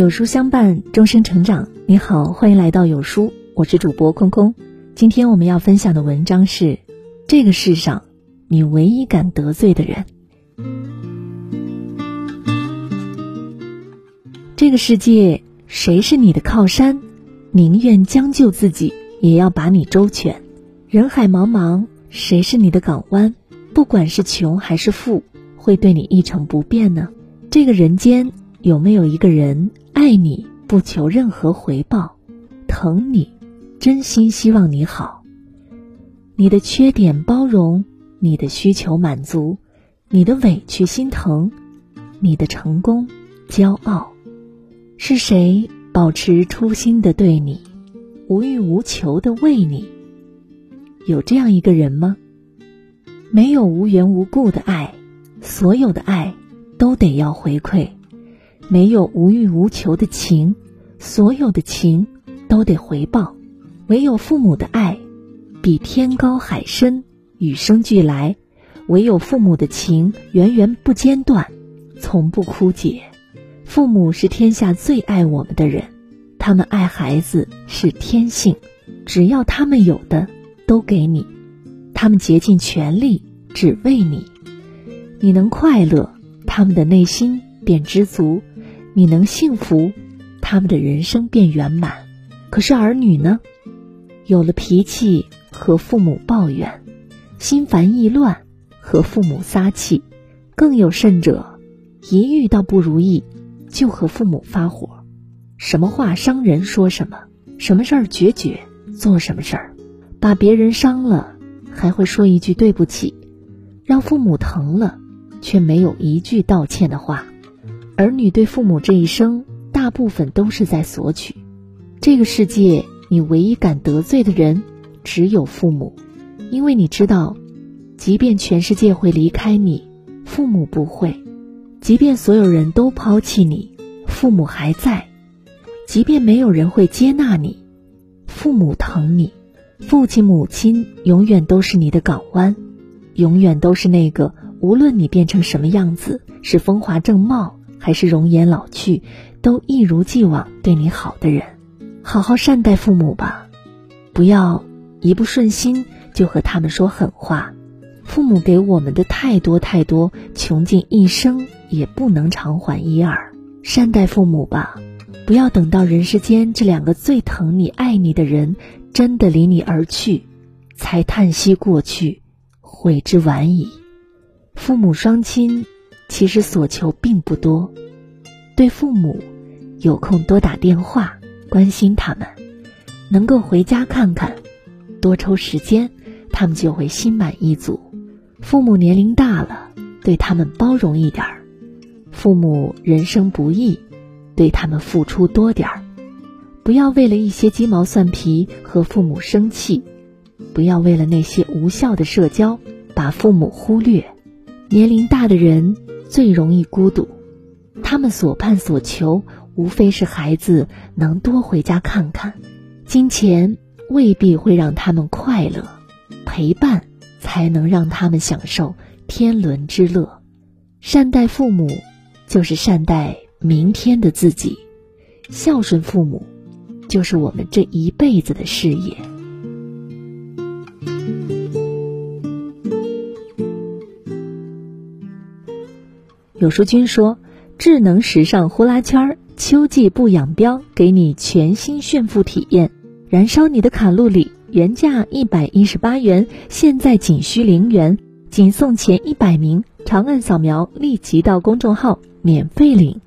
有书相伴，终身成长。你好，欢迎来到有书，我是主播空空。今天我们要分享的文章是：这个世上，你唯一敢得罪的人。这个世界，谁是你的靠山？宁愿将就自己，也要把你周全。人海茫茫，谁是你的港湾？不管是穷还是富，会对你一成不变呢？这个人间。有没有一个人爱你不求任何回报，疼你，真心希望你好？你的缺点包容，你的需求满足，你的委屈心疼，你的成功骄傲，是谁保持初心的对你，无欲无求的为你？有这样一个人吗？没有无缘无故的爱，所有的爱都得要回馈。没有无欲无求的情，所有的情都得回报；唯有父母的爱，比天高海深，与生俱来；唯有父母的情，源源不间断，从不枯竭。父母是天下最爱我们的人，他们爱孩子是天性，只要他们有的都给你，他们竭尽全力只为你，你能快乐，他们的内心便知足。你能幸福，他们的人生便圆满。可是儿女呢？有了脾气和父母抱怨，心烦意乱和父母撒气，更有甚者，一遇到不如意就和父母发火，什么话伤人说什么，什么事儿决绝做什么事儿，把别人伤了还会说一句对不起，让父母疼了却没有一句道歉的话。儿女对父母这一生，大部分都是在索取。这个世界，你唯一敢得罪的人，只有父母，因为你知道，即便全世界会离开你，父母不会；即便所有人都抛弃你，父母还在；即便没有人会接纳你，父母疼你。父亲、母亲永远都是你的港湾，永远都是那个无论你变成什么样子，是风华正茂。还是容颜老去，都一如既往对你好的人，好好善待父母吧，不要一不顺心就和他们说狠话。父母给我们的太多太多，穷尽一生也不能偿还一二。善待父母吧，不要等到人世间这两个最疼你、爱你的人真的离你而去，才叹息过去，悔之晚矣。父母双亲。其实所求并不多，对父母有空多打电话关心他们，能够回家看看，多抽时间，他们就会心满意足。父母年龄大了，对他们包容一点儿；父母人生不易，对他们付出多点儿。不要为了一些鸡毛蒜皮和父母生气，不要为了那些无效的社交把父母忽略。年龄大的人。最容易孤独，他们所盼所求，无非是孩子能多回家看看。金钱未必会让他们快乐，陪伴才能让他们享受天伦之乐。善待父母，就是善待明天的自己；孝顺父母，就是我们这一辈子的事业。有书君说：“智能时尚呼啦圈儿，秋季不养膘，给你全新炫富体验，燃烧你的卡路里。原价一百一十八元，现在仅需零元，仅送前一百名。长按扫描，立即到公众号免费领。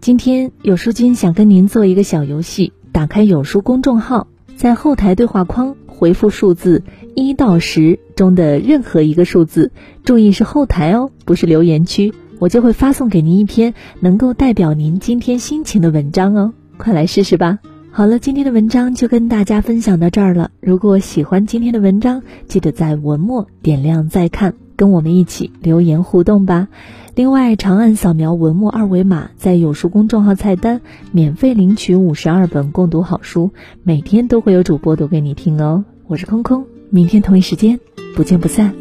今天有书君想跟您做一个小游戏，打开有书公众号，在后台对话框回复数字。”一到十中的任何一个数字，注意是后台哦，不是留言区，我就会发送给您一篇能够代表您今天心情的文章哦，快来试试吧。好了，今天的文章就跟大家分享到这儿了。如果喜欢今天的文章，记得在文末点亮再看，跟我们一起留言互动吧。另外，长按扫描文末二维码，在有书公众号菜单免费领取五十二本共读好书，每天都会有主播读给你听哦。我是空空。明天同一时间，不见不散。